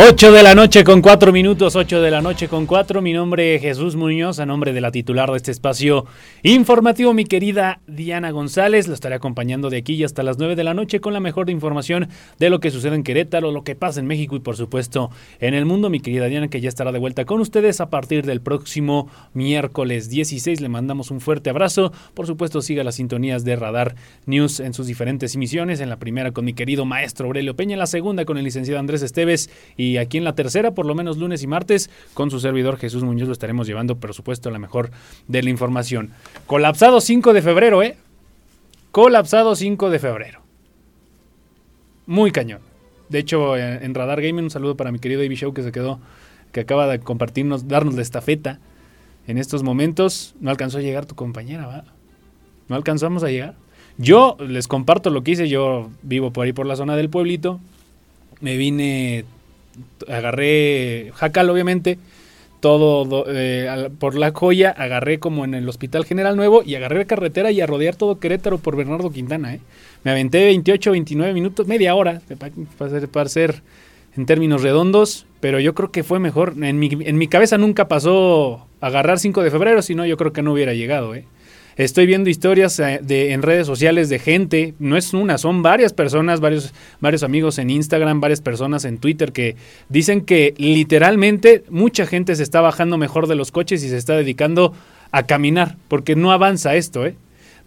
8 de la noche con 4 minutos, 8 de la noche con 4. Mi nombre es Jesús Muñoz, a nombre de la titular de este espacio informativo, mi querida Diana González. La estaré acompañando de aquí y hasta las 9 de la noche con la mejor información de lo que sucede en Querétaro, lo que pasa en México y por supuesto en el mundo. Mi querida Diana, que ya estará de vuelta con ustedes a partir del próximo miércoles 16. Le mandamos un fuerte abrazo. Por supuesto, siga las sintonías de Radar News en sus diferentes emisiones. En la primera con mi querido maestro Aurelio Peña, en la segunda con el licenciado Andrés Esteves y aquí en la tercera, por lo menos lunes y martes, con su servidor Jesús Muñoz lo estaremos llevando, por supuesto, la mejor de la información. Colapsado 5 de febrero, ¿eh? Colapsado 5 de febrero. Muy cañón. De hecho, en Radar Gaming, un saludo para mi querido Ivy Show que se quedó, que acaba de compartirnos, darnos la estafeta. En estos momentos no alcanzó a llegar tu compañera, ¿va? No alcanzamos a llegar. Yo les comparto lo que hice. Yo vivo por ahí por la zona del pueblito. Me vine agarré Jacal, obviamente, todo eh, por la joya, agarré como en el Hospital General Nuevo y agarré la carretera y a rodear todo Querétaro por Bernardo Quintana. ¿eh? Me aventé 28, 29 minutos, media hora, para ser, en términos redondos, pero yo creo que fue mejor. En mi, en mi cabeza nunca pasó agarrar 5 de febrero, si no yo creo que no hubiera llegado. ¿eh? Estoy viendo historias eh, de, en redes sociales de gente, no es una, son varias personas, varios, varios amigos en Instagram, varias personas en Twitter que dicen que literalmente mucha gente se está bajando mejor de los coches y se está dedicando a caminar, porque no avanza esto, ¿eh?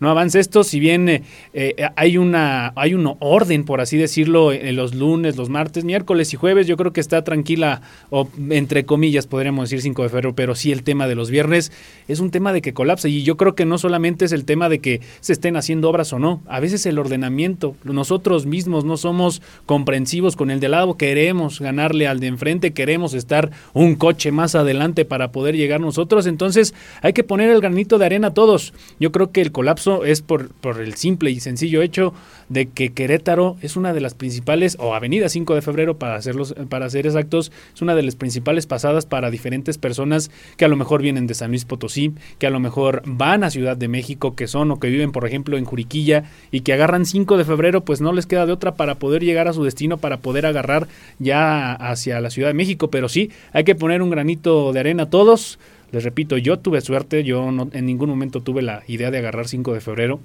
No avance esto, si bien eh, eh, hay una hay un orden, por así decirlo, en los lunes, los martes, miércoles y jueves, yo creo que está tranquila, o entre comillas podríamos decir 5 de febrero, pero sí el tema de los viernes es un tema de que colapsa y yo creo que no solamente es el tema de que se estén haciendo obras o no, a veces el ordenamiento, nosotros mismos no somos comprensivos con el de lado, queremos ganarle al de enfrente, queremos estar un coche más adelante para poder llegar nosotros, entonces hay que poner el granito de arena a todos. Yo creo que el colapso es por, por el simple y sencillo hecho de que Querétaro es una de las principales, o Avenida 5 de Febrero para, hacerlos, para ser exactos, es una de las principales pasadas para diferentes personas que a lo mejor vienen de San Luis Potosí, que a lo mejor van a Ciudad de México, que son o que viven, por ejemplo, en Juriquilla y que agarran 5 de febrero, pues no les queda de otra para poder llegar a su destino, para poder agarrar ya hacia la Ciudad de México. Pero sí, hay que poner un granito de arena a todos. Les repito, yo tuve suerte, yo no, en ningún momento tuve la idea de agarrar 5 de febrero.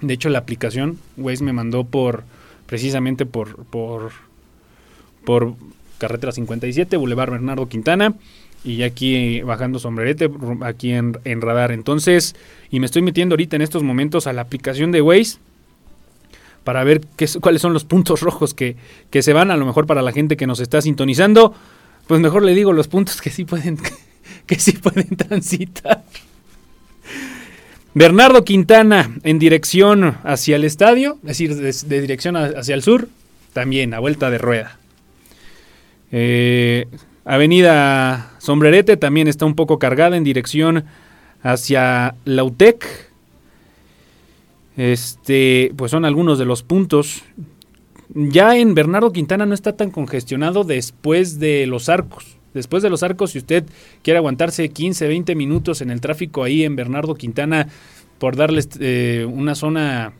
De hecho, la aplicación Waze me mandó por, precisamente por, por, por carretera 57, Boulevard Bernardo Quintana. Y aquí bajando sombrerete, aquí en, en radar. Entonces, y me estoy metiendo ahorita en estos momentos a la aplicación de Waze para ver qué, cuáles son los puntos rojos que, que se van, a lo mejor para la gente que nos está sintonizando. Pues mejor le digo los puntos que sí pueden que sí pueden transitar. Bernardo Quintana en dirección hacia el estadio, es decir, de, dirección hacia el sur, también a vuelta de rueda. Eh, Avenida Sombrerete también está un poco cargada en dirección hacia Lautec. Este, pues son algunos de los puntos. Ya en Bernardo Quintana no está tan congestionado después de los arcos. Después de los arcos, si usted quiere aguantarse 15, 20 minutos en el tráfico ahí en Bernardo Quintana por darles eh, una zona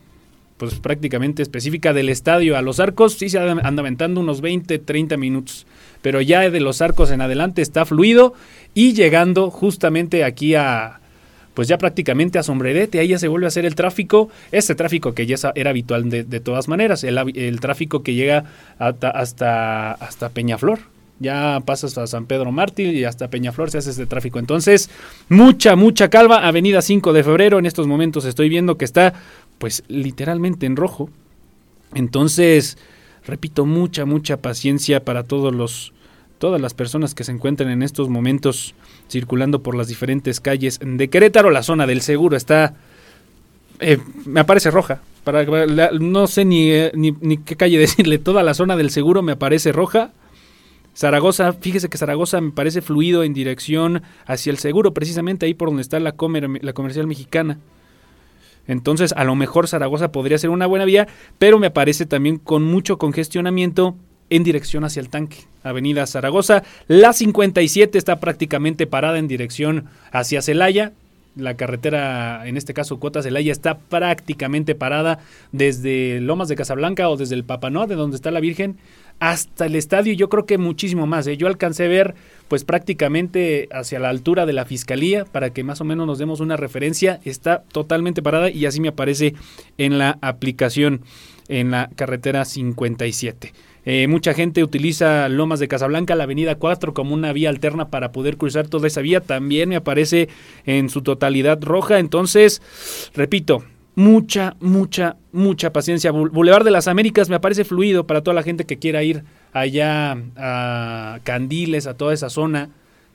pues prácticamente específica del estadio a los arcos, sí se anda aventando unos 20, 30 minutos. Pero ya de los arcos en adelante está fluido y llegando justamente aquí a, pues ya prácticamente a Sombrerete, ahí ya se vuelve a hacer el tráfico, este tráfico que ya era habitual de, todas maneras, el, el, tráfico que llega hasta, hasta, hasta Peñaflor, ya pasas a San Pedro Mártir y hasta Peñaflor se hace este tráfico. Entonces, mucha, mucha calva. Avenida 5 de febrero, en estos momentos estoy viendo que está, pues, literalmente en rojo. Entonces, repito, mucha, mucha paciencia para todos los todas las personas que se encuentran en estos momentos circulando por las diferentes calles de Querétaro. La zona del seguro está, eh, me aparece roja. Para, no sé ni, eh, ni, ni, qué calle decirle, toda la zona del seguro me aparece roja. Zaragoza, fíjese que Zaragoza me parece fluido en dirección hacia el seguro, precisamente ahí por donde está la, comer, la comercial mexicana. Entonces, a lo mejor Zaragoza podría ser una buena vía, pero me parece también con mucho congestionamiento en dirección hacia el tanque. Avenida Zaragoza, la 57 está prácticamente parada en dirección hacia Celaya. La carretera, en este caso Cuota Celaya, está prácticamente parada desde Lomas de Casablanca o desde el Papanó, de donde está la Virgen, hasta el estadio. Yo creo que muchísimo más. ¿eh? Yo alcancé a ver, pues prácticamente hacia la altura de la fiscalía, para que más o menos nos demos una referencia. Está totalmente parada y así me aparece en la aplicación en la carretera 57. Eh, mucha gente utiliza Lomas de Casablanca, la avenida 4, como una vía alterna para poder cruzar toda esa vía. También me aparece en su totalidad roja. Entonces, repito, mucha, mucha, mucha paciencia. Boulevard de las Américas me parece fluido para toda la gente que quiera ir allá a Candiles, a toda esa zona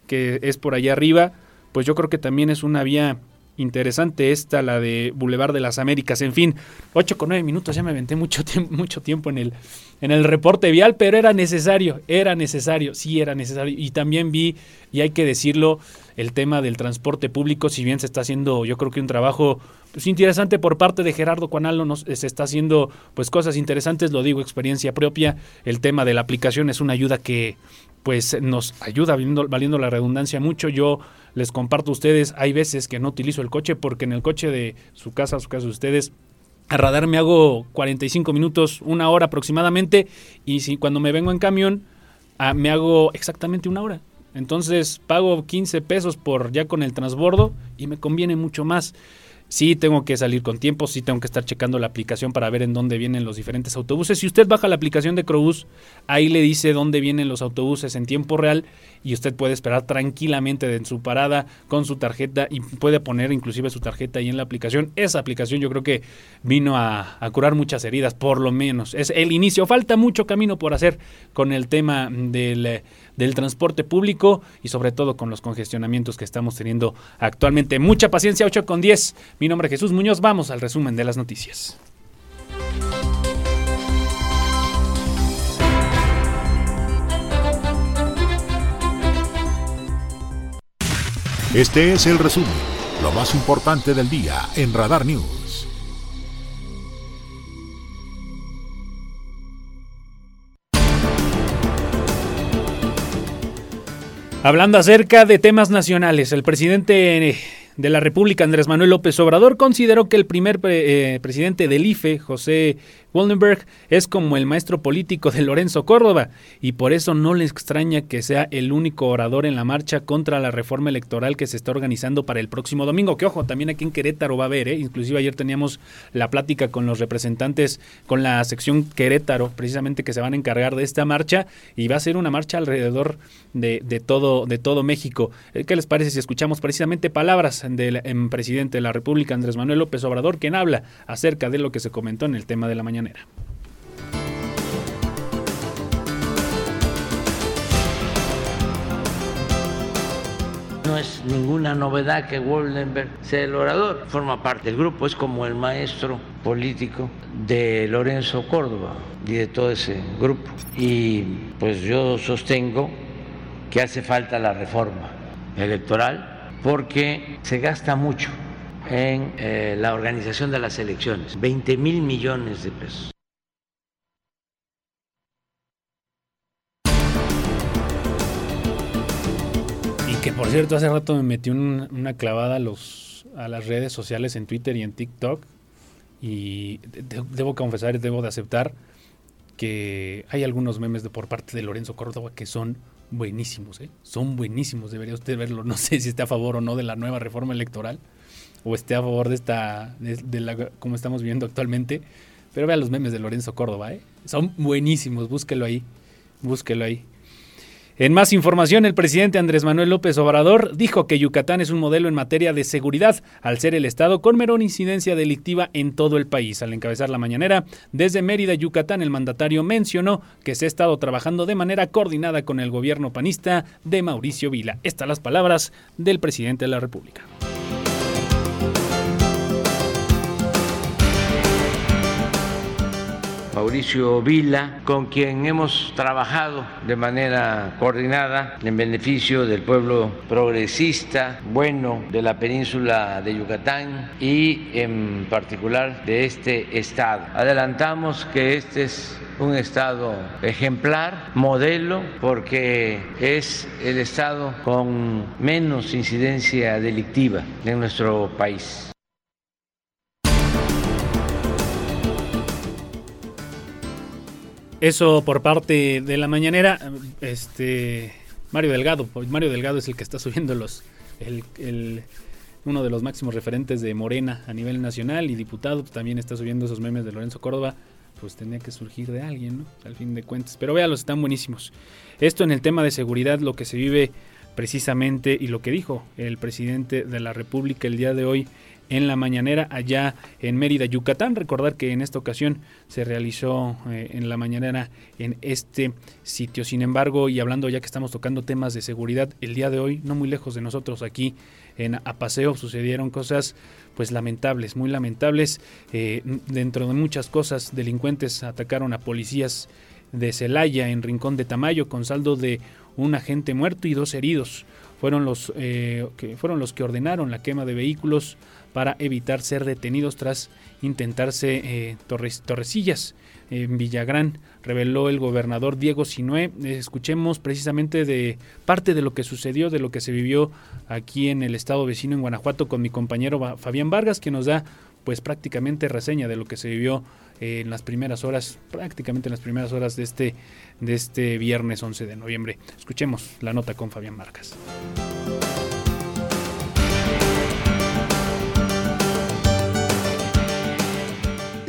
que es por allá arriba. Pues yo creo que también es una vía interesante esta, la de Boulevard de las Américas. En fin, 8 con 9 minutos, ya me aventé mucho, tiempo, mucho tiempo en el, en el reporte vial, pero era necesario, era necesario, sí era necesario. Y también vi, y hay que decirlo, el tema del transporte público, si bien se está haciendo, yo creo que un trabajo pues, interesante por parte de Gerardo Cuanalo, nos, se está haciendo pues cosas interesantes, lo digo, experiencia propia. El tema de la aplicación es una ayuda que pues nos ayuda, valiendo, la redundancia mucho. Yo les comparto a ustedes, hay veces que no utilizo el coche porque en el coche de su casa, su casa de ustedes, a radar me hago 45 minutos, una hora aproximadamente, y si cuando me vengo en camión, ah, me hago exactamente una hora. Entonces pago 15 pesos por ya con el transbordo y me conviene mucho más sí tengo que salir con tiempo, sí tengo que estar checando la aplicación para ver en dónde vienen los diferentes autobuses. Si usted baja la aplicación de Crobús, ahí le dice dónde vienen los autobuses en tiempo real y usted puede esperar tranquilamente en su parada con su tarjeta y puede poner inclusive su tarjeta ahí en la aplicación. Esa aplicación yo creo que vino a, a curar muchas heridas, por lo menos. Es el inicio. Falta mucho camino por hacer con el tema del del transporte público y sobre todo con los congestionamientos que estamos teniendo actualmente. Mucha paciencia, 8 con 10. Mi nombre es Jesús Muñoz. Vamos al resumen de las noticias. Este es el resumen, lo más importante del día en Radar News. Hablando acerca de temas nacionales, el presidente eh, de la República, Andrés Manuel López Obrador, consideró que el primer eh, presidente del IFE, José Wallenberg es como el maestro político de Lorenzo Córdoba y por eso no le extraña que sea el único orador en la marcha contra la reforma electoral que se está organizando para el próximo domingo. Que ojo, también aquí en Querétaro va a haber, ¿eh? inclusive ayer teníamos la plática con los representantes, con la sección Querétaro, precisamente que se van a encargar de esta marcha y va a ser una marcha alrededor de, todo, de todo México. Eh, ¿Qué les parece si escuchamos precisamente palabras del em, presidente de la República, Andrés Manuel López Obrador, quien habla acerca de lo que se comentó en el tema de la mañana? No es ninguna novedad que Woldenberg sea el orador, forma parte del grupo, es como el maestro político de Lorenzo Córdoba y de todo ese grupo. Y pues yo sostengo que hace falta la reforma electoral porque se gasta mucho en eh, la organización de las elecciones, 20 mil millones de pesos. Y que por cierto, hace rato me metí una clavada a, los, a las redes sociales en Twitter y en TikTok y debo confesar, debo de aceptar que hay algunos memes de por parte de Lorenzo Córdoba que son buenísimos, ¿eh? son buenísimos, debería usted verlo, no sé si está a favor o no de la nueva reforma electoral, o esté a favor de esta, de, la, como estamos viendo actualmente. Pero vea los memes de Lorenzo Córdoba, ¿eh? Son buenísimos, búsquelo ahí, búsquelo ahí. En más información, el presidente Andrés Manuel López Obrador dijo que Yucatán es un modelo en materia de seguridad, al ser el estado con menor incidencia delictiva en todo el país. Al encabezar la mañanera, desde Mérida, Yucatán, el mandatario mencionó que se ha estado trabajando de manera coordinada con el gobierno panista de Mauricio Vila. Estas las palabras del presidente de la República. Mauricio Vila, con quien hemos trabajado de manera coordinada en beneficio del pueblo progresista, bueno de la península de Yucatán y en particular de este estado. Adelantamos que este es un estado ejemplar, modelo, porque es el estado con menos incidencia delictiva en nuestro país. Eso por parte de la mañanera. Este Mario Delgado. Mario Delgado es el que está subiendo los. El, uno de los máximos referentes de Morena a nivel nacional y diputado. Pues, también está subiendo esos memes de Lorenzo Córdoba. Pues tenía que surgir de alguien, ¿no? Al fin de cuentas. Pero véalos, están buenísimos. Esto en el tema de seguridad, lo que se vive precisamente y lo que dijo el presidente de la República el día de hoy en la mañanera allá en Mérida, Yucatán. Recordar que en esta ocasión se realizó eh, en la mañanera en este sitio. Sin embargo, y hablando ya que estamos tocando temas de seguridad, el día de hoy, no muy lejos de nosotros aquí en Apaseo, sucedieron cosas pues lamentables, muy lamentables. Eh, dentro de muchas cosas, delincuentes atacaron a policías de Celaya en Rincón de Tamayo con saldo de un agente muerto y dos heridos. Fueron los, eh, que, fueron los que ordenaron la quema de vehículos para evitar ser detenidos tras intentarse eh, torrecillas en Villagrán, reveló el gobernador Diego Sinué. Escuchemos precisamente de parte de lo que sucedió, de lo que se vivió aquí en el estado vecino en Guanajuato con mi compañero Fabián Vargas, que nos da pues prácticamente reseña de lo que se vivió eh, en las primeras horas, prácticamente en las primeras horas de este, de este viernes 11 de noviembre. Escuchemos la nota con Fabián Vargas.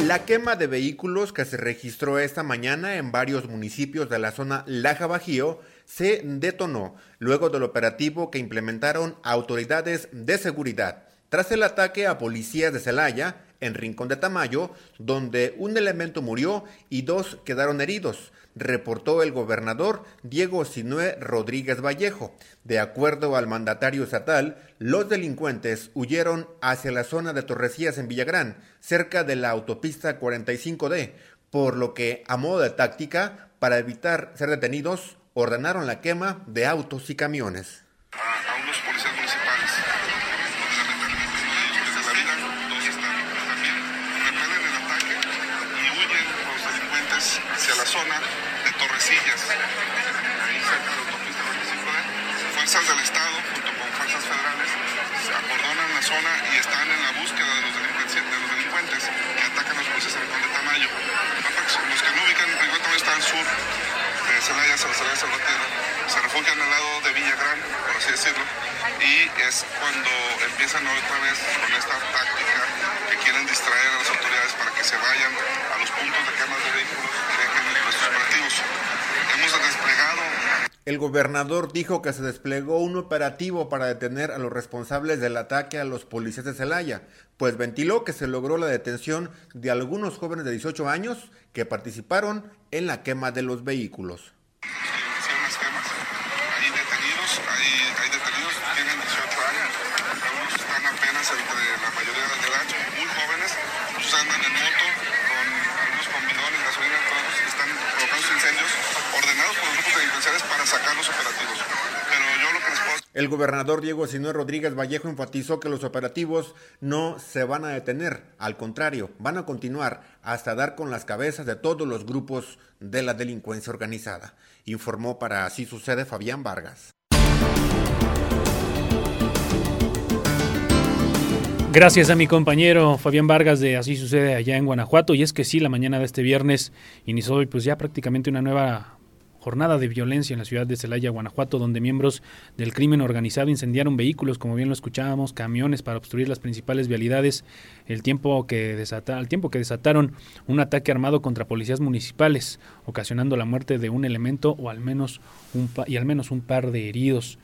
La quema de vehículos que se registró esta mañana en varios municipios de la zona Laja Bajío se detonó luego del operativo que implementaron autoridades de seguridad tras el ataque a policías de Celaya en Rincón de Tamayo, donde un elemento murió y dos quedaron heridos reportó el gobernador Diego Sinué Rodríguez Vallejo. De acuerdo al mandatario estatal, los delincuentes huyeron hacia la zona de Torrecías en Villagrán, cerca de la autopista 45D, por lo que, a modo de táctica, para evitar ser detenidos, ordenaron la quema de autos y camiones. del Estado, junto con fuerzas federales, se acordonan la zona y están en la búsqueda de los, delincuentes, que atacan a los policías en de Tamayo. Los que no ubican, Rincón Tamayo está al sur de Celaya, Celaya, Salvatierra, se refugian al lado de Villagrán, por así decirlo, y es cuando empiezan otra vez con esta táctica que quieren distraer a las autoridades para que se vayan a los puntos de quema de vehículos y dejen nuestros operativos. Hemos desplegado el gobernador dijo que se desplegó un operativo para detener a los responsables del ataque a los policías de Celaya, pues ventiló que se logró la detención de algunos jóvenes de 18 años que participaron en la quema de los vehículos. Hay detenidos, hay, hay detenidos, tienen 18 años, algunos están apenas entre la mayoría de edad, muy jóvenes, andan en moto, con algunos con bidones, gasolina, todos están provocando incendios ordenados por los grupos delincuenciales para sacar los operativos. El gobernador Diego Sinué Rodríguez Vallejo enfatizó que los operativos no se van a detener, al contrario, van a continuar hasta dar con las cabezas de todos los grupos de la delincuencia organizada, informó para Así Sucede Fabián Vargas. Gracias a mi compañero Fabián Vargas de Así Sucede allá en Guanajuato. Y es que sí, la mañana de este viernes inició pues ya prácticamente una nueva jornada de violencia en la ciudad de Celaya, Guanajuato, donde miembros del crimen organizado incendiaron vehículos, como bien lo escuchábamos, camiones para obstruir las principales vialidades, el tiempo que desata, al tiempo que desataron un ataque armado contra policías municipales, ocasionando la muerte de un elemento o al menos un y al menos un par de heridos.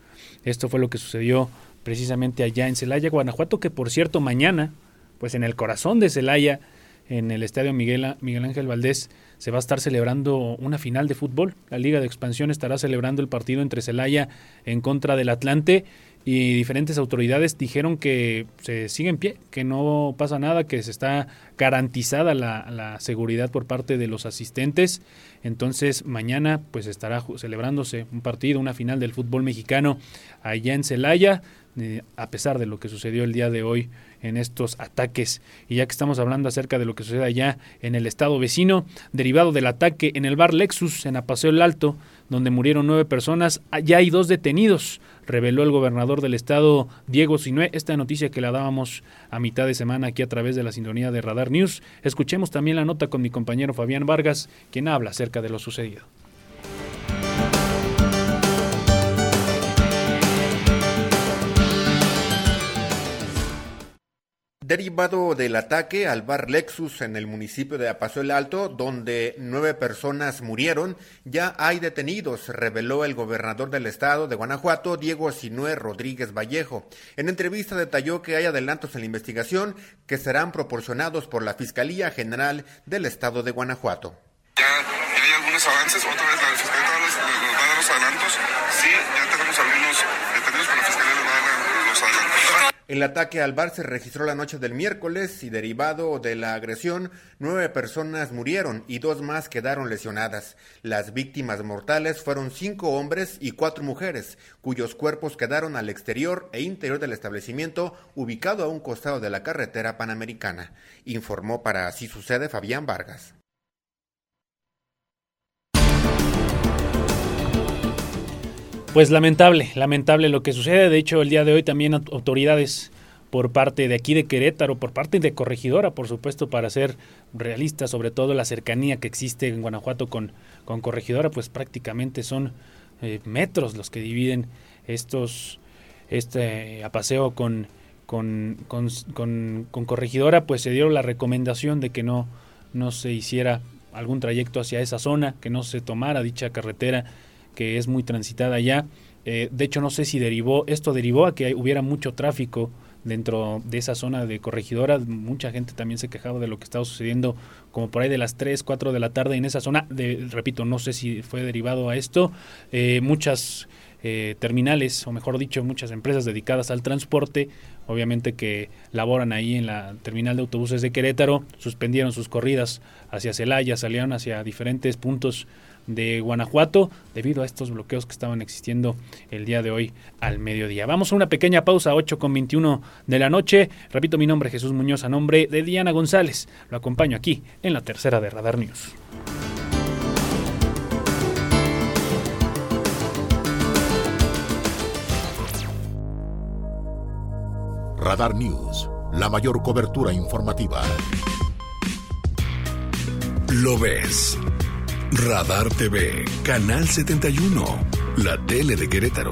Esto fue lo que sucedió precisamente allá en Celaya, Guanajuato, que por cierto mañana, pues en el corazón de Celaya, en el estadio Miguel, Miguel Ángel Valdés, se va a estar celebrando una final de fútbol. La Liga de Expansión estará celebrando el partido entre Celaya en contra del Atlante y diferentes autoridades dijeron que se sigue en pie, que no pasa nada, que se está garantizada la, seguridad por parte de los asistentes. Entonces mañana pues estará celebrándose un partido, una final del fútbol mexicano allá en Celaya, eh, a pesar de lo que sucedió el día de hoy en estos ataques. Y ya que estamos hablando acerca de lo que sucede allá en el estado vecino, derivado del ataque en el bar Lexus en Apaseo el Alto, donde murieron nueve personas, ya hay dos detenidos, reveló el gobernador del estado, Diego Sinué, esta noticia que la dábamos a mitad de semana aquí a través de la sintonía de Radar News. Escuchemos también la nota con mi compañero Fabián Vargas, quien habla acerca de lo sucedido. Derivado del ataque al bar Lexus en el municipio de Apaso el Alto, donde nueve personas murieron, ya hay detenidos, reveló el gobernador del estado de Guanajuato, Diego Sinué Rodríguez Vallejo. En entrevista detalló que hay adelantos en la investigación que serán proporcionados por la Fiscalía General del estado de Guanajuato. Ya, hay algunos avances, otra vez la Fiscalía los adelantos. Sí, ya tenemos algunos detenidos, pero la Fiscalía nos va a dar los adelantos. El ataque al bar se registró la noche del miércoles y derivado de la agresión, nueve personas murieron y dos más quedaron lesionadas. Las víctimas mortales fueron cinco hombres y cuatro mujeres, cuyos cuerpos quedaron al exterior e interior del establecimiento ubicado a un costado de la carretera panamericana, informó para Así Sucede Fabián Vargas. Pues lamentable, lamentable lo que sucede. De hecho, el día de hoy también autoridades por parte de aquí de Querétaro, por parte de Corregidora, por supuesto, para ser realistas, sobre todo la cercanía que existe en Guanajuato con, con Corregidora, pues prácticamente son eh, metros los que dividen estos este apaseo con, con, con, con Corregidora, pues se dio la recomendación de que no, no se hiciera algún trayecto hacia esa zona, que no se tomara dicha carretera que es muy transitada ya. Eh, de hecho, no sé si derivó, esto derivó a que hubiera mucho tráfico dentro de esa zona de corregidora. Mucha gente también se quejaba de lo que estaba sucediendo como por ahí de las 3, 4 de la tarde en esa zona. De, repito, no sé si fue derivado a esto. Eh, muchas eh, terminales, o mejor dicho, muchas empresas dedicadas al transporte, obviamente que laboran ahí en la terminal de autobuses de Querétaro, suspendieron sus corridas hacia Celaya, salieron hacia diferentes puntos de Guanajuato debido a estos bloqueos que estaban existiendo el día de hoy al mediodía. Vamos a una pequeña pausa, 8 con 21 de la noche. Repito mi nombre, Jesús Muñoz, a nombre de Diana González. Lo acompaño aquí en la tercera de Radar News. Radar News, la mayor cobertura informativa. Lo ves. Radar TV, Canal 71, la tele de Querétaro.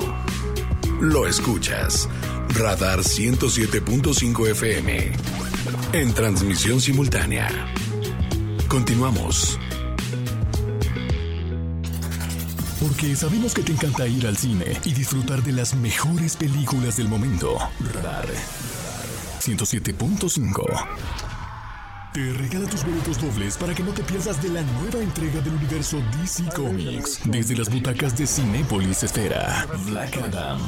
Lo escuchas. Radar 107.5 FM. En transmisión simultánea. Continuamos. Porque sabemos que te encanta ir al cine y disfrutar de las mejores películas del momento. Radar 107.5. Te regala tus boletos dobles para que no te pierdas de la nueva entrega del universo DC Comics desde las butacas de Cinépolis Esfera. Black Adam.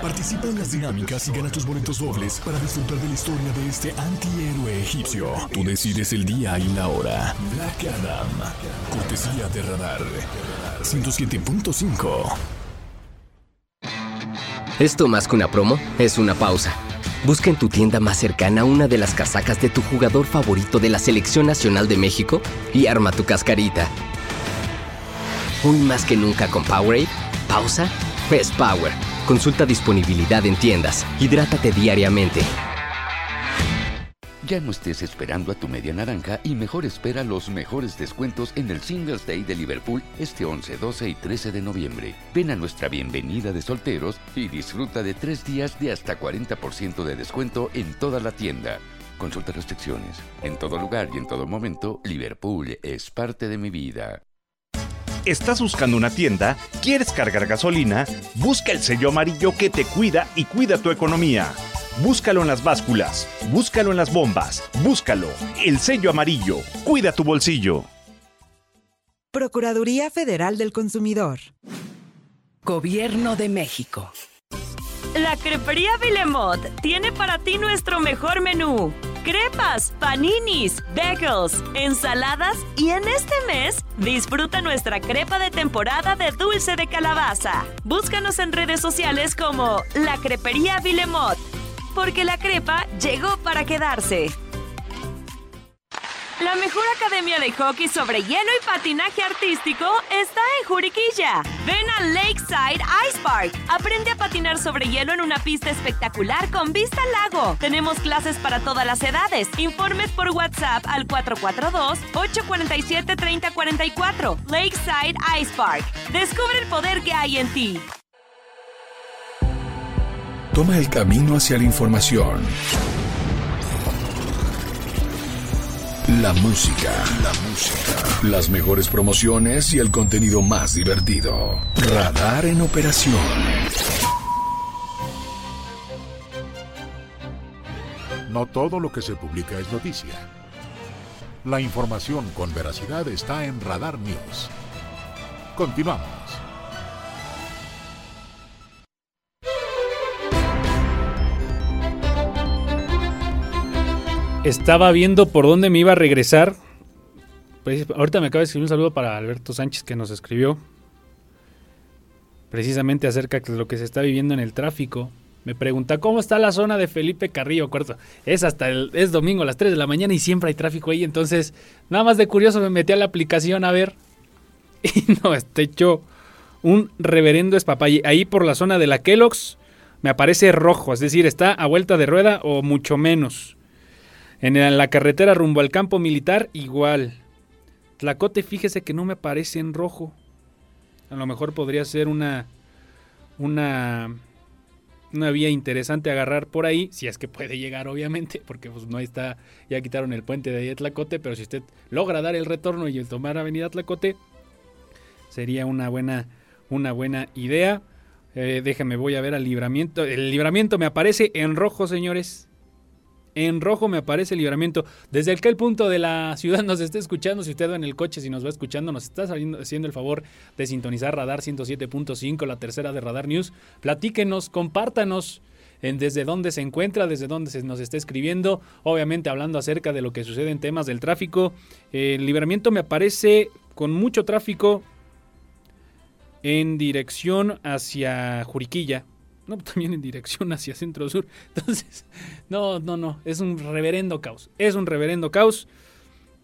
Participa en las dinámicas y gana tus boletos dobles para disfrutar de la historia de este antihéroe egipcio. Tú decides el día y la hora. Black Adam. Cortesía de Radar 107.5. Esto más que una promo es una pausa. Busca en tu tienda más cercana una de las casacas de tu jugador favorito de la Selección Nacional de México y arma tu cascarita. Hoy más que nunca con Powerade, pausa, Fest Power. Consulta disponibilidad en tiendas. Hidrátate diariamente. Ya no estés esperando a tu media naranja y mejor espera los mejores descuentos en el Singles Day de Liverpool este 11, 12 y 13 de noviembre. Ven a nuestra bienvenida de solteros y disfruta de tres días de hasta 40% de descuento en toda la tienda. Consulta restricciones. En todo lugar y en todo momento, Liverpool es parte de mi vida. ¿Estás buscando una tienda? ¿Quieres cargar gasolina? Busca el sello amarillo que te cuida y cuida tu economía. Búscalo en las básculas, búscalo en las bombas, búscalo. El sello amarillo. Cuida tu bolsillo. Procuraduría Federal del Consumidor. Gobierno de México. La Crepería Vilemot tiene para ti nuestro mejor menú. Crepas, paninis, bagels, ensaladas y en este mes disfruta nuestra crepa de temporada de dulce de calabaza. Búscanos en redes sociales como La Crepería Vilemot, porque la crepa llegó para quedarse. La mejor academia de hockey sobre hielo y patinaje artístico está en Juriquilla. Ven a Lakeside Ice Park. Aprende a patinar sobre hielo en una pista espectacular con vista al lago. Tenemos clases para todas las edades. Informes por WhatsApp al 442-847-3044. Lakeside Ice Park. Descubre el poder que hay en ti. Toma el camino hacia la información. La música, la música, las mejores promociones y el contenido más divertido. Radar en operación. No todo lo que se publica es noticia. La información con veracidad está en Radar News. Continuamos. Estaba viendo por dónde me iba a regresar. Pues, ahorita me acaba de escribir un saludo para Alberto Sánchez que nos escribió precisamente acerca de lo que se está viviendo en el tráfico. Me pregunta cómo está la zona de Felipe Carrillo, cuarto. Es hasta el es domingo a las 3 de la mañana y siempre hay tráfico ahí, entonces nada más de curioso me metí a la aplicación a ver y no, está hecho un reverendo espapalle. Ahí por la zona de la Kellogg's me aparece rojo, es decir, está a vuelta de rueda o mucho menos. En la carretera rumbo al campo militar, igual. Tlacote, fíjese que no me aparece en rojo. A lo mejor podría ser una. Una. Una vía interesante agarrar por ahí, si es que puede llegar, obviamente, porque pues no está, ya quitaron el puente de Tlacote, pero si usted logra dar el retorno y tomar Avenida Tlacote, sería una buena, una buena idea. Eh, déjame, voy a ver al libramiento. El libramiento me aparece en rojo, señores. En rojo me aparece el libramiento. Desde aquel punto de la ciudad nos está escuchando. Si usted va en el coche, si nos va escuchando, nos está haciendo el favor de sintonizar Radar 107.5, la tercera de Radar News. Platíquenos, compártanos en desde dónde se encuentra, desde dónde se nos está escribiendo. Obviamente hablando acerca de lo que sucede en temas del tráfico. El libramiento me aparece con mucho tráfico en dirección hacia Juriquilla no, también en dirección hacia Centro Sur. Entonces, no, no, no, es un reverendo caos. Es un reverendo caos.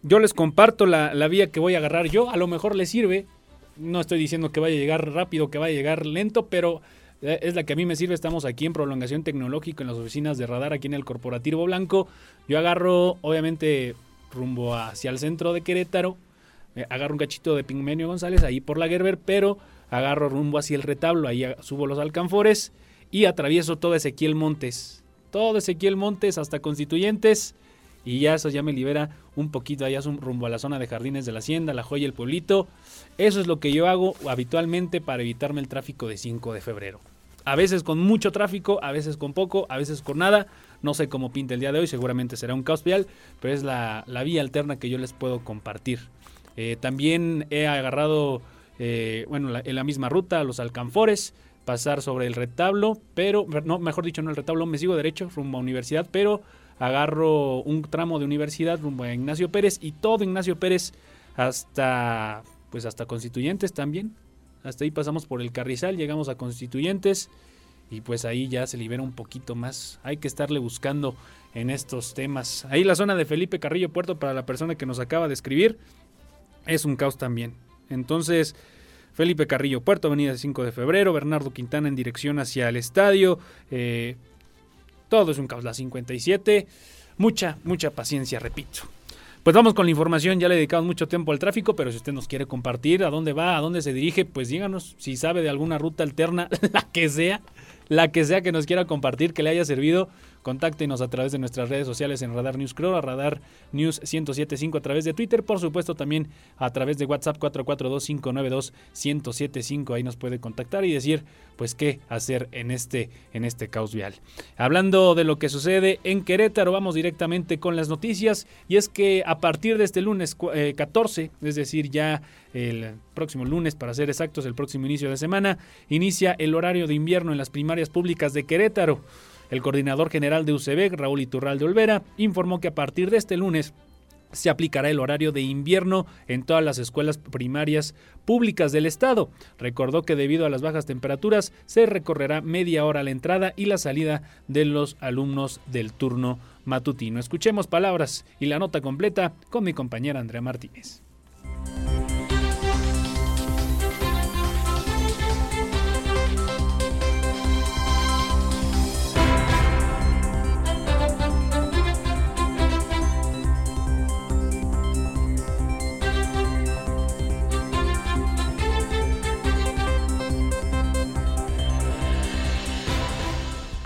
Yo les comparto la, vía que voy a agarrar yo. A lo mejor les sirve. No estoy diciendo que vaya a llegar rápido, que vaya a llegar lento, pero eh, es la que a mí me sirve. Estamos aquí en prolongación tecnológica en las oficinas de radar, aquí en el Corporativo Blanco. Yo agarro, obviamente, rumbo hacia el centro de Querétaro. Eh, agarro un cachito de Pigmenio González ahí por la Gerber, pero agarro rumbo hacia el retablo. Ahí subo los alcanfores y atravieso todo Ezequiel Montes. Todo Ezequiel Montes hasta Constituyentes. Y ya eso ya me libera un poquito allá rumbo a la zona de Jardines de la Hacienda, La Joya y el Pueblito. Eso es lo que yo hago habitualmente para evitarme el tráfico de 5 de febrero. A veces con mucho tráfico, a veces con poco, a veces con nada. No sé cómo pinta el día de hoy, seguramente será un caos vial, pero es la, vía alterna que yo les puedo compartir. Eh, también he agarrado, eh, bueno, en la misma ruta, los alcanfores pasar sobre el retablo, pero, no, mejor dicho, no el retablo, me sigo derecho rumbo a universidad, pero agarro un tramo de universidad rumbo a Ignacio Pérez y todo Ignacio Pérez hasta, pues hasta Constituyentes también. Hasta ahí pasamos por el Carrizal, llegamos a Constituyentes y pues ahí ya se libera un poquito más. Hay que estarle buscando en estos temas. Ahí la zona de Felipe Carrillo Puerto para la persona que nos acaba de escribir es un caos también. Entonces, Felipe Carrillo Puerto, Avenida 5 de Febrero, Bernardo Quintana en dirección hacia el estadio. Eh, todo es un caos. La 57. mucha, mucha paciencia, repito. Pues vamos con la información, ya le dedicamos mucho tiempo al tráfico, pero si usted nos quiere compartir a dónde va, a dónde se dirige, pues díganos si sabe de alguna ruta alterna, la que sea, la que sea que nos quiera compartir, que le haya servido Contáctenos a través de nuestras redes sociales en Radar News Crow, a Radar News 1075 a través de Twitter, por supuesto también a través de WhatsApp 442-592-1075. Ahí nos puede contactar y decir pues qué hacer en este, en este caos vial. Hablando de lo que sucede en Querétaro, vamos directamente con las noticias y es que a partir de este lunes 14, eh, es decir, ya el próximo lunes, para ser exactos, el próximo inicio de semana, inicia el horario de invierno en las primarias públicas de Querétaro. El coordinador general de UCEBEC, Raúl Iturral de Olvera, informó que a partir de este lunes se aplicará el horario de invierno en todas las escuelas primarias públicas del estado. Recordó que debido a las bajas temperaturas se recorrerá media hora la entrada y la salida de los alumnos del turno matutino. Escuchemos palabras y la nota completa con mi compañera Andrea Martínez.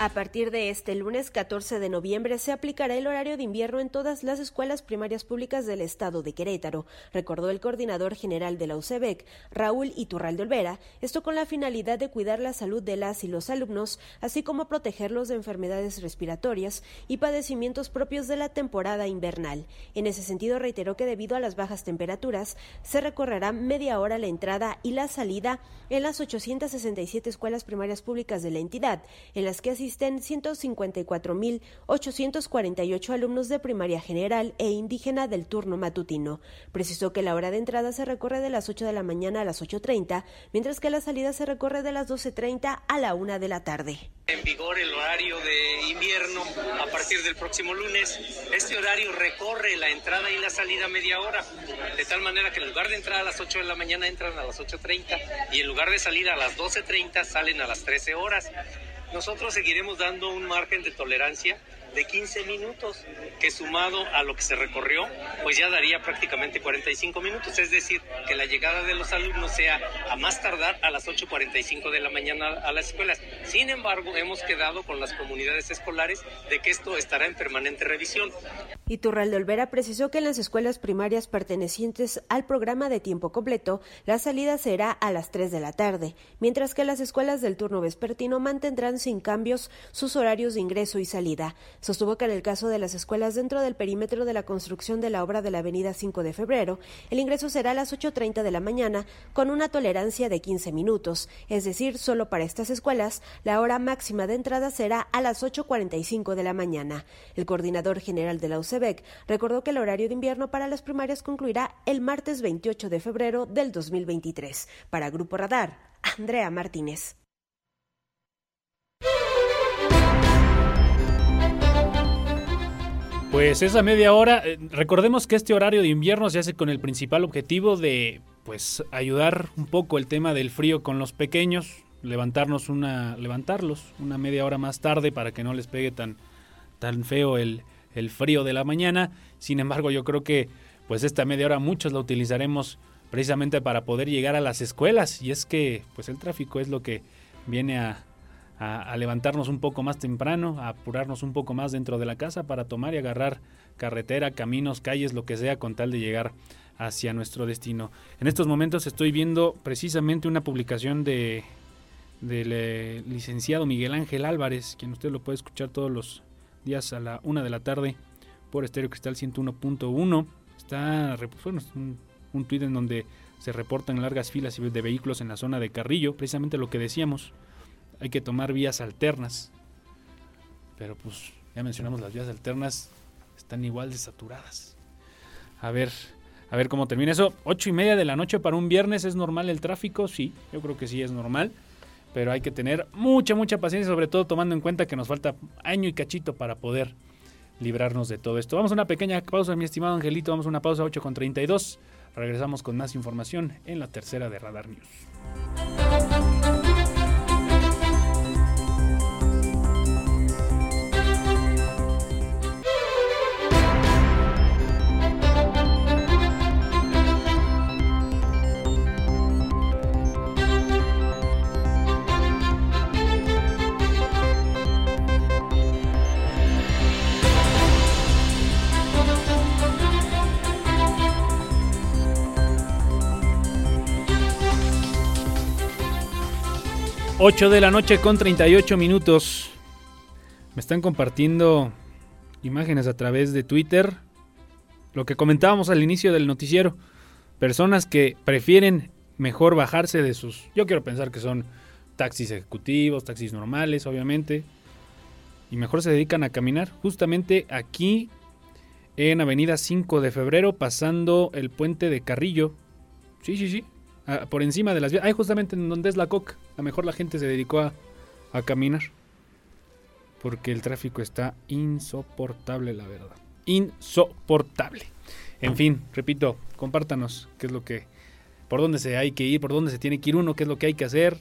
A partir de este lunes 14 de noviembre se aplicará el horario de invierno en todas las escuelas primarias públicas del estado de Querétaro, recordó el coordinador general de la UCEBEC, Raúl Iturralde Olvera, esto con la finalidad de cuidar la salud de las y los alumnos, así como protegerlos de enfermedades respiratorias y padecimientos propios de la temporada invernal. En ese sentido, reiteró que debido a las bajas temperaturas, se recorrerá media hora la entrada y la salida en las 867 escuelas primarias públicas de la entidad, en las que asisten existen 154.848 alumnos de primaria general e indígena del turno matutino. Precisó que la hora de entrada se recorre de las 8 de la mañana a las 8.30, mientras que la salida se recorre de las 12.30 a la 1 de la tarde. En vigor el horario de invierno a partir del próximo lunes. Este horario recorre la entrada y la salida media hora, de tal manera que en lugar de entrar a las 8 de la mañana entran a las 8.30 y en lugar de salir a las 12.30 salen a las 13 horas. Nosotros seguiremos dando un margen de tolerancia de 15 minutos, que sumado a lo que se recorrió, pues ya daría prácticamente 45 minutos, es decir, que la llegada de los alumnos sea a más tardar a las 8.45 de la mañana a las escuelas. Sin embargo, hemos quedado con las comunidades escolares de que esto estará en permanente revisión. Iturralde Olvera precisó que en las escuelas primarias pertenecientes al programa de tiempo completo, la salida será a las 3 de la tarde, mientras que las escuelas del turno vespertino mantendrán sin cambios sus horarios de ingreso y salida. Sostuvo que en el caso de las escuelas dentro del perímetro de la construcción de la obra de la avenida 5 de febrero, el ingreso será a las 8.30 de la mañana con una tolerancia de 15 minutos, es decir, solo para estas escuelas la hora máxima de entrada será a las 8.45 de la mañana. El coordinador general de la UCEBEC recordó que el horario de invierno para las primarias concluirá el martes 28 de febrero del 2023. Para Grupo Radar, Andrea Martínez. Pues esa media hora, eh, recordemos que este horario de invierno se hace con el principal objetivo de pues ayudar un poco el tema del frío con los pequeños, levantarnos una levantarlos una media hora más tarde para que no les pegue tan tan feo el, el frío de la mañana. Sin embargo, yo creo que pues esta media hora muchos la utilizaremos precisamente para poder llegar a las escuelas y es que pues el tráfico es lo que viene a a, levantarnos un poco más temprano, a apurarnos un poco más dentro de la casa para tomar y agarrar carretera, caminos, calles, lo que sea, con tal de llegar hacia nuestro destino. En estos momentos estoy viendo precisamente una publicación de del eh, licenciado Miguel Ángel Álvarez, quien usted lo puede escuchar todos los días a la una de la tarde por Estéreo Cristal 101.1. Está bueno, un, un tuit en donde se reportan largas filas de vehículos en la zona de Carrillo, precisamente lo que decíamos, hay que tomar vías alternas. Pero pues ya mencionamos las vías alternas, están igual de saturadas. A ver, a ver cómo termina eso. Ocho y media de la noche para un viernes, ¿es normal el tráfico? Sí, yo creo que sí es normal. Pero hay que tener mucha, mucha paciencia, sobre todo tomando en cuenta que nos falta año y cachito para poder librarnos de todo esto. Vamos a una pequeña pausa, mi estimado Angelito. Vamos a una pausa 8 con 32. Regresamos con más información en la tercera de Radar News. 8 de la noche con 38 minutos. Me están compartiendo imágenes a través de Twitter. Lo que comentábamos al inicio del noticiero. Personas que prefieren mejor bajarse de sus... Yo quiero pensar que son taxis ejecutivos, taxis normales, obviamente. Y mejor se dedican a caminar. Justamente aquí en Avenida 5 de Febrero, pasando el puente de Carrillo. Sí, sí, sí. Por encima de las vías. Ahí justamente en donde es la coca. A lo mejor la gente se dedicó a, a caminar. Porque el tráfico está insoportable, la verdad. Insoportable. En fin, repito, compártanos qué es lo que, por dónde se hay que ir, por dónde se tiene que ir uno, qué es lo que hay que hacer.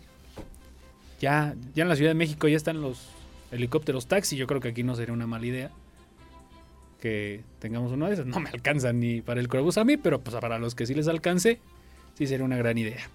Ya, ya en la Ciudad de México ya están los helicópteros taxi. Yo creo que aquí no sería una mala idea que tengamos uno de esos. No me alcanza ni para el Corobús a mí, pero pues para los que sí les alcance, sí sería una gran idea.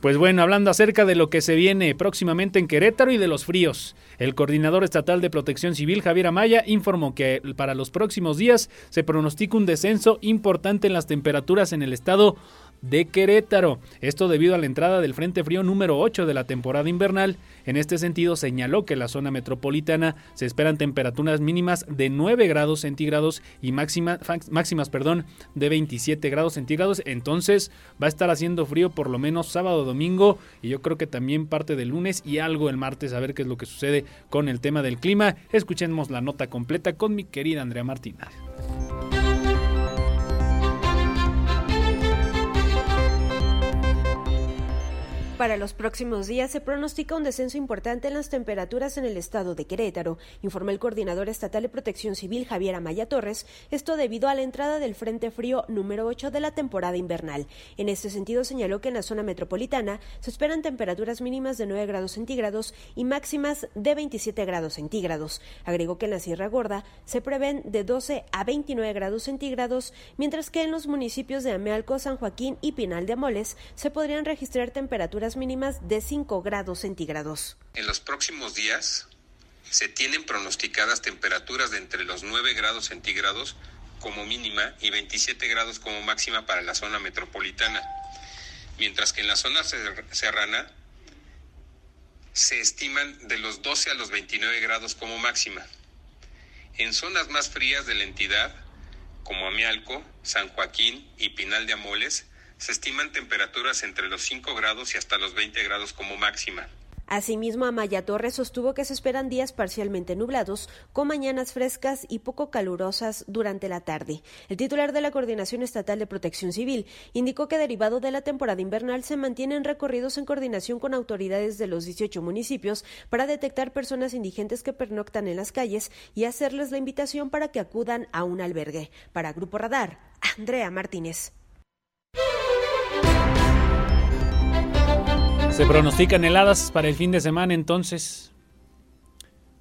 Pues bueno, hablando acerca de lo que se viene próximamente en Querétaro y de los fríos, el coordinador estatal de protección civil, Javier Amaya, informó que para los próximos días se pronostica un descenso importante en las temperaturas en el estado de Querétaro. Esto debido a la entrada del Frente Frío número 8 de la temporada invernal. En este sentido, señaló que en la zona metropolitana se esperan temperaturas mínimas de 9 grados centígrados y máximas perdón, de 27 grados centígrados. Entonces va a estar haciendo frío por lo menos sábado, domingo y yo creo que también parte del lunes y algo el martes a ver qué es lo que sucede con el tema del clima. Escuchemos la nota completa con mi querida Andrea Martínez. Para los próximos días se pronostica un descenso importante en las temperaturas en el estado de Querétaro, informó el coordinador estatal de protección civil Javier Amaya Torres, esto debido a la entrada del Frente Frío número 8 de la temporada invernal. En este sentido señaló que en la zona metropolitana se esperan temperaturas mínimas de 9 grados centígrados y máximas de 27 grados centígrados. Agregó que en la Sierra Gorda se prevén de 12 a 29 grados centígrados, mientras que en los municipios de Amealco, San Joaquín y Pinal de Amoles se podrían registrar temperaturas mínimas de 5 grados centígrados. En los próximos días se tienen pronosticadas temperaturas de entre los 9 grados centígrados como mínima y 27 grados como máxima para la zona metropolitana, mientras que en la zona serrana se estiman de los 12 a los 29 grados como máxima. En zonas más frías de la entidad, como Amialco, San Joaquín y Pinal de Amoles, se estiman temperaturas entre los 5 grados y hasta los 20 grados como máxima. Asimismo, Amaya Torres sostuvo que se esperan días parcialmente nublados, con mañanas frescas y poco calurosas durante la tarde. El titular de la Coordinación Estatal de Protección Civil indicó que derivado de la temporada invernal se mantienen recorridos en coordinación con autoridades de los 18 municipios para detectar personas indigentes que pernoctan en las calles y hacerles la invitación para que acudan a un albergue. Para Grupo Radar, Andrea Martínez. Se pronostican heladas para el fin de semana entonces,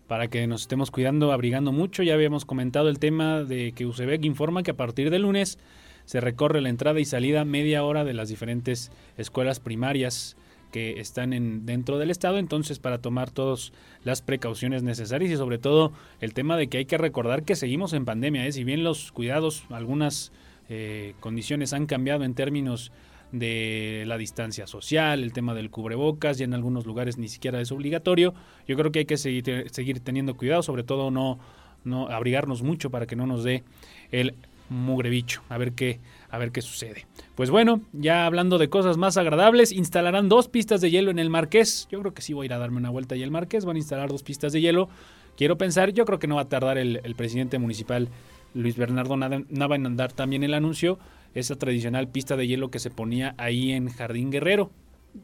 para que nos estemos cuidando, abrigando mucho. Ya habíamos comentado el tema de que UCEBEC informa que a partir de lunes se recorre la entrada y salida media hora de las diferentes escuelas primarias que están en, dentro del estado, entonces para tomar todas las precauciones necesarias y sobre todo el tema de que hay que recordar que seguimos en pandemia, ¿eh? si bien los cuidados, algunas eh, condiciones han cambiado en términos de la distancia social, el tema del cubrebocas, y en algunos lugares ni siquiera es obligatorio. Yo creo que hay que seguir, seguir teniendo cuidado, sobre todo no, no abrigarnos mucho para que no nos dé el mugre bicho. A ver qué, a ver qué sucede. Pues bueno, ya hablando de cosas más agradables, instalarán dos pistas de hielo en el Marqués. Yo creo que sí voy a ir a darme una vuelta y el Marqués van a instalar dos pistas de hielo. Quiero pensar, yo creo que no va a tardar el, el presidente municipal Luis Bernardo Nava en andar también el anuncio esa tradicional pista de hielo que se ponía ahí en Jardín Guerrero.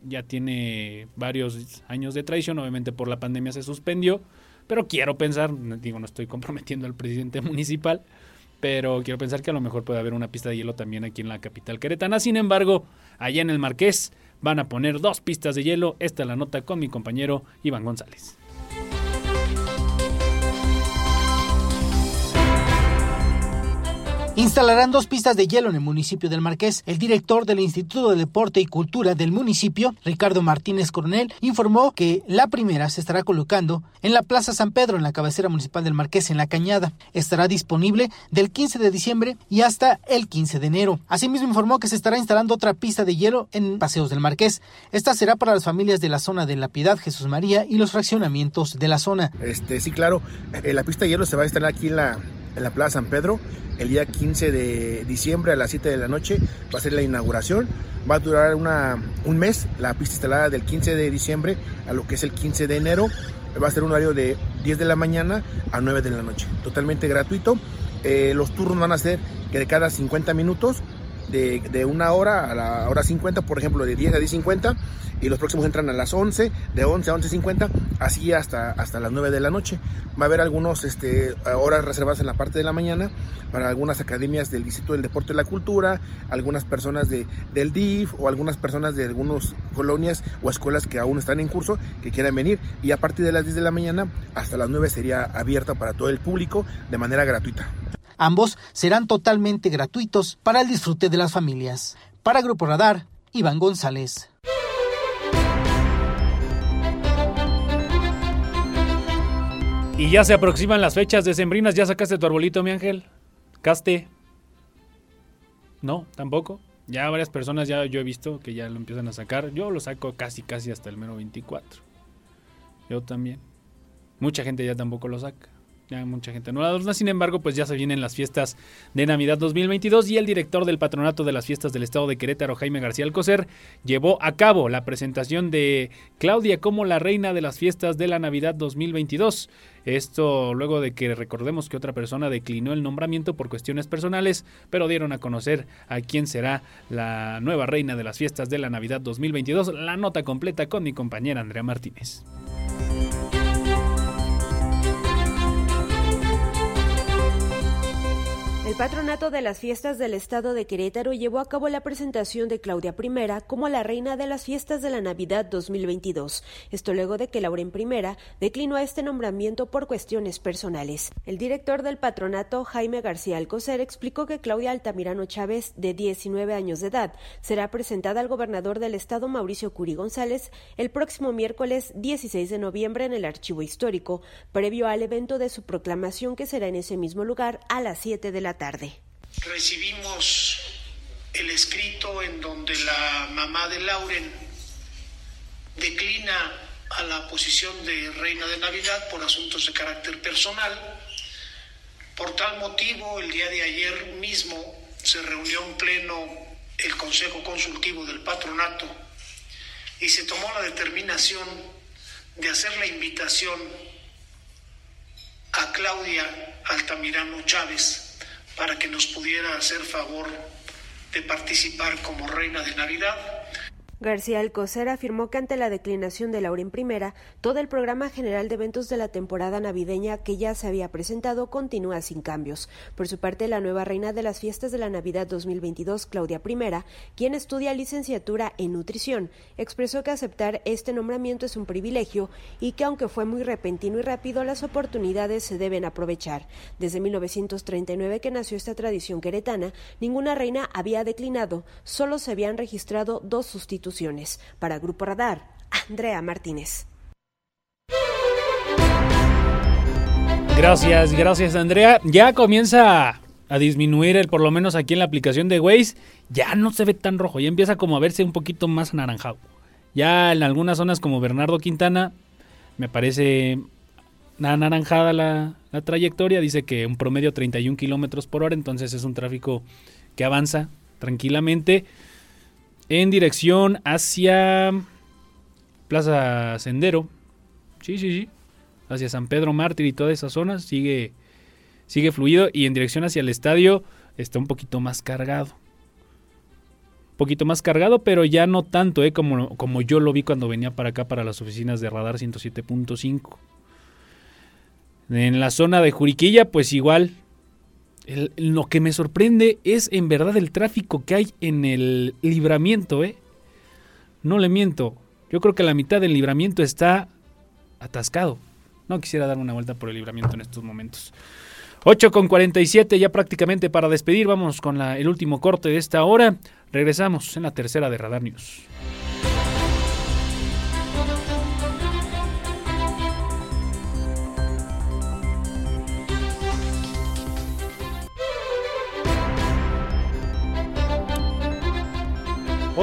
Ya tiene varios años de tradición, obviamente por la pandemia se suspendió, pero quiero pensar, digo, no estoy comprometiendo al presidente municipal, pero quiero pensar que a lo mejor puede haber una pista de hielo también aquí en la capital queretana. Sin embargo, allá en el Marqués van a poner dos pistas de hielo. Esta es la nota con mi compañero Iván González. Instalarán dos pistas de hielo en el municipio del Marqués. El director del Instituto de Deporte y Cultura del municipio, Ricardo Martínez Coronel, informó que la primera se estará colocando en la Plaza San Pedro, en la cabecera municipal del Marqués, en la Cañada. Estará disponible del 15 de diciembre y hasta el 15 de enero. Asimismo informó que se estará instalando otra pista de hielo en Paseos del Marqués. Esta será para las familias de la zona de La Piedad, Jesús María y los fraccionamientos de la zona. Este, sí, claro, eh, la pista de hielo se va a instalar aquí en la, en la Plaza San Pedro el día 15 de diciembre a las 7 de la noche va a ser la inauguración. Va a durar una, un mes la pista instalada del 15 de diciembre a lo que es el 15 de enero. Va a ser un horario de 10 de la mañana a 9 de la noche. Totalmente gratuito. Eh, los turnos van a ser que de cada 50 minutos, de, de, una hora a la hora 50, por ejemplo, de 10 a 10.50 y los próximos entran a las 11, de 11 a 11.50, así hasta, hasta las 9 de la noche. Va a haber algunos este, horas reservadas en la parte de la mañana para algunas academias del Distrito del Deporte y la Cultura, algunas personas de, del DIF o algunas personas de algunas colonias o escuelas que aún están en curso que quieran venir. Y a partir de las 10 de la mañana hasta las 9 sería abierta para todo el público de manera gratuita. Ambos serán totalmente gratuitos para el disfrute de las familias. Para Grupo Radar, Iván González. Y ya se aproximan las fechas decembrinas. ¿Ya sacaste tu arbolito, mi ángel? ¿Caste? No, tampoco. Ya varias personas ya yo he visto que ya lo empiezan a sacar. Yo lo saco casi, casi hasta el mero 24. Yo también. Mucha gente ya tampoco lo saca ya mucha gente no la adorna. Sin embargo, pues ya se vienen las fiestas de Navidad 2022 y el director del Patronato de las Fiestas del Estado de Querétaro, Jaime García Alcocer, llevó a cabo la presentación de Claudia como la reina de las fiestas de la Navidad 2022. Esto luego de que recordemos que otra persona declinó el nombramiento por cuestiones personales, pero dieron a conocer a quién será la nueva reina de las fiestas de la Navidad 2022. La nota completa con mi compañera Andrea Martínez. El patronato de las fiestas del estado de Querétaro llevó a cabo la presentación de Claudia I como la reina de las fiestas de la Navidad 2022. Esto luego de que Lauren I declinó este nombramiento por cuestiones personales. El director del patronato, Jaime García Alcocer, explicó que Claudia Altamirano Chávez, de 19 años de edad, será presentada al gobernador del estado, Mauricio Curi González, el próximo miércoles 16 de noviembre en el Archivo Histórico, previo al evento de su proclamación que será en ese mismo lugar a las 7 de la tarde. Recibimos el escrito en donde la mamá de Lauren declina a la posición de reina de Navidad por asuntos de carácter personal. Por tal motivo, el día de ayer mismo se reunió en pleno el Consejo Consultivo del Patronato y se tomó la determinación de hacer la invitación a Claudia Altamirano Chávez para que nos pudiera hacer favor de participar como reina de Navidad García Alcocer afirmó que ante la declinación de Lauren I, todo el programa general de eventos de la temporada navideña que ya se había presentado continúa sin cambios. Por su parte, la nueva reina de las fiestas de la Navidad 2022, Claudia I, quien estudia licenciatura en nutrición, expresó que aceptar este nombramiento es un privilegio y que aunque fue muy repentino y rápido, las oportunidades se deben aprovechar. Desde 1939 que nació esta tradición queretana, ninguna reina había declinado, solo se habían registrado dos sustituciones para Grupo Radar, Andrea Martínez. Gracias, gracias Andrea. Ya comienza a disminuir el, por lo menos aquí en la aplicación de Waze, ya no se ve tan rojo, ya empieza como a verse un poquito más anaranjado. Ya en algunas zonas como Bernardo Quintana me parece anaranjada la, la trayectoria, dice que un promedio 31 kilómetros por hora, entonces es un tráfico que avanza tranquilamente en dirección hacia Plaza Sendero. Sí, sí, sí. Hacia San Pedro Mártir y toda esa zona sigue, sigue fluido y en dirección hacia el estadio está un poquito más cargado. Un poquito más cargado, pero ya no tanto ¿eh? como, como yo lo vi cuando venía para acá, para las oficinas de Radar 107.5. En la zona de Juriquilla, pues igual, lo que me sorprende es en verdad el tráfico que hay en el libramiento, ¿eh? No le miento. Yo creo que la mitad del libramiento está atascado. No quisiera dar una vuelta por el libramiento en estos momentos. 8 con 47 ya prácticamente para despedir. Vamos con el último corte de esta hora. Regresamos en la tercera de Radar News.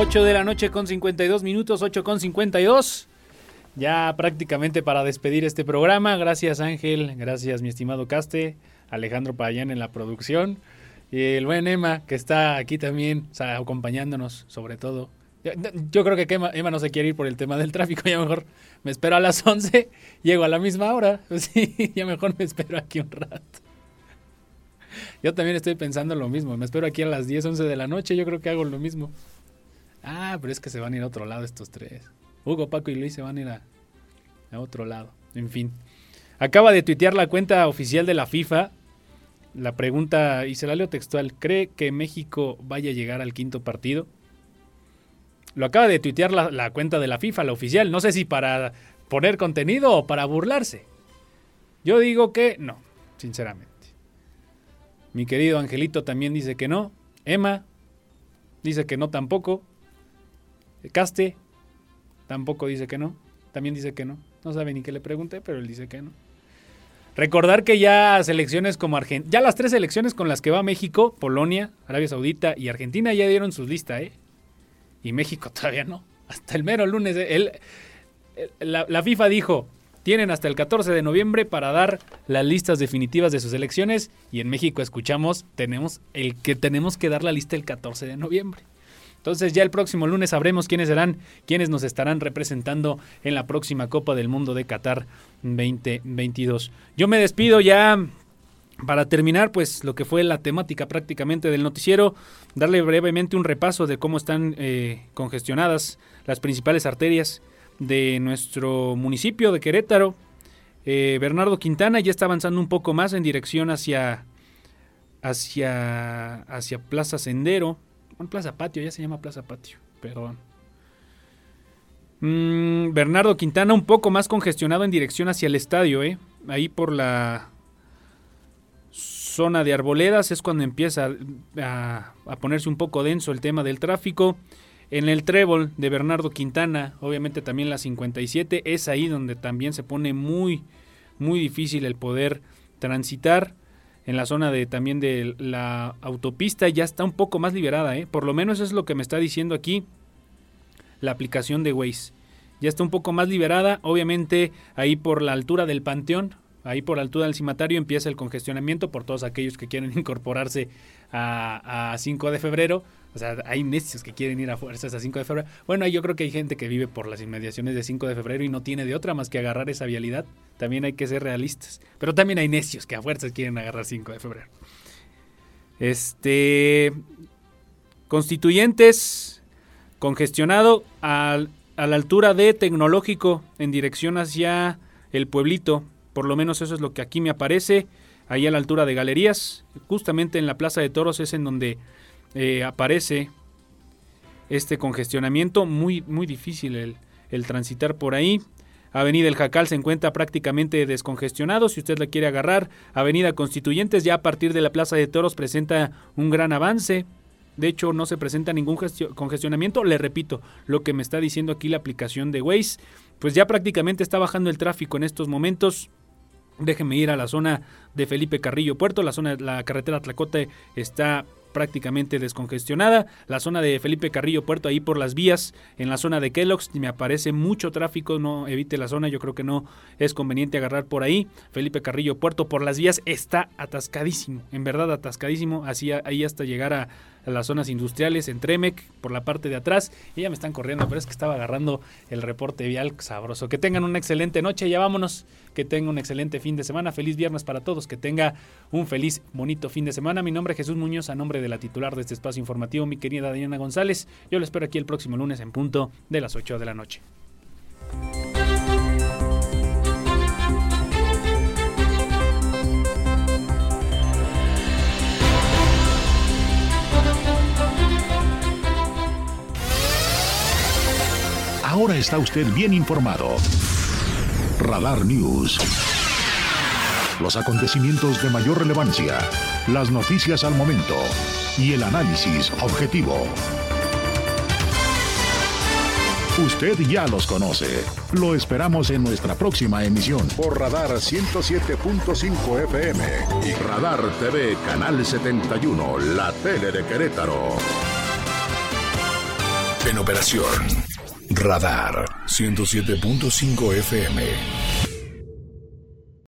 Ocho de la noche con 52 minutos, 8 con 52. Ya prácticamente para despedir este programa. Gracias Ángel, gracias mi estimado Caste, Alejandro Payán en la producción. Y el buen Emma, que está aquí también, acompañándonos, sobre todo. Yo, creo que Emma, Emma, no se quiere ir por el tema del tráfico, ya mejor me espero a las 11, llego a la misma hora. Sí, ya mejor me espero aquí un rato. Yo también estoy pensando lo mismo, me espero aquí a las 10, 11 de la noche, yo creo que hago lo mismo. Ah, pero es que se van a ir a otro lado estos tres. Hugo, Paco y Luis se van a ir a, otro lado. En fin. Acaba de tuitear la cuenta oficial de la FIFA la pregunta, y se la leo textual, ¿cree que México vaya a llegar al quinto partido? Lo acaba de tuitear la, cuenta de la FIFA, la oficial. No sé si para poner contenido o para burlarse. Yo digo que no, sinceramente. Mi querido Angelito también dice que no. Emma dice que no tampoco. Caste tampoco dice que no. También dice que no. No sabe ni qué le pregunté, pero él dice que no. Recordar que ya selecciones como Argentina, ya las tres selecciones con las que va México, Polonia, Arabia Saudita y Argentina ya dieron sus listas, ¿eh? Y México todavía no. Hasta el mero lunes, ¿eh? la, la, FIFA dijo, tienen hasta el 14 de noviembre para dar las listas definitivas de sus elecciones y en México escuchamos, tenemos el que tenemos que dar la lista el 14 de noviembre. Entonces ya el próximo lunes sabremos quiénes serán, quiénes nos estarán representando en la próxima Copa del Mundo de Qatar 2022. Yo me despido ya para terminar, pues lo que fue la temática prácticamente del noticiero, darle brevemente un repaso de cómo están eh, congestionadas las principales arterias de nuestro municipio de Querétaro. Eh, Bernardo Quintana ya está avanzando un poco más en dirección hacia, hacia, hacia Plaza Sendero. Plaza Patio, ya se llama Plaza Patio, perdón. Mm, Bernardo Quintana un poco más congestionado en dirección hacia el estadio, ¿eh? Ahí por la zona de Arboledas es cuando empieza a, a, ponerse un poco denso el tema del tráfico. En el trébol de Bernardo Quintana, obviamente también la 57, es ahí donde también se pone muy, muy difícil el poder transitar en la zona de también de la autopista ya está un poco más liberada, ¿eh? por lo menos es lo que me está diciendo aquí la aplicación de Waze. Ya está un poco más liberada, obviamente ahí por la altura del Panteón, ahí por la altura del cimatario empieza el congestionamiento por todos aquellos que quieren incorporarse a, a 5 de febrero. O sea, hay necios que quieren ir a fuerzas a 5 de febrero. Bueno, yo creo que hay gente que vive por las inmediaciones de 5 de febrero y no tiene de otra más que agarrar esa vialidad. También hay que ser realistas. Pero también hay necios que a fuerzas quieren agarrar 5 de febrero. Este. Constituyentes, congestionado a la altura de Tecnológico en dirección hacia el pueblito. Por lo menos eso es lo que aquí me aparece. Ahí a la altura de Galerías. Justamente en la Plaza de Toros es en donde eh, aparece este congestionamiento. Muy, muy difícil el, transitar por ahí. Avenida El Jacal se encuentra prácticamente descongestionado. Si usted la quiere agarrar, Avenida Constituyentes ya a partir de la Plaza de Toros presenta un gran avance. De hecho, no se presenta ningún congestionamiento. Le repito, lo que me está diciendo aquí la aplicación de Waze, pues ya prácticamente está bajando el tráfico en estos momentos. Déjenme ir a la zona de Felipe Carrillo Puerto. La zona la carretera Tlacote está prácticamente descongestionada. La zona de Felipe Carrillo Puerto, ahí por las vías, en la zona de Kellogg's, me aparece mucho tráfico, no evite la zona, yo creo que no es conveniente agarrar por ahí. Felipe Carrillo Puerto por las vías está atascadísimo, en verdad atascadísimo, así ahí hasta llegar a, las zonas industriales en Tremec, por la parte de atrás, y ya me están corriendo, pero es que estaba agarrando el reporte vial sabroso. Que tengan una excelente noche, ya vámonos, que tengan un excelente fin de semana, feliz viernes para todos, que tenga un feliz, bonito fin de semana. Mi nombre es Jesús Muñoz, a nombre de la titular de este espacio informativo, mi querida Diana González. Yo lo espero aquí el próximo lunes en punto de las 8 de la noche. Ahora está usted bien informado. Radar News. los acontecimientos de mayor relevancia, las noticias al momento y el análisis objetivo. Usted ya los conoce. Lo esperamos en nuestra próxima emisión por Radar 107.5 FM y Radar TV Canal 71, la tele de Querétaro. En operación, Radar 107.5 FM.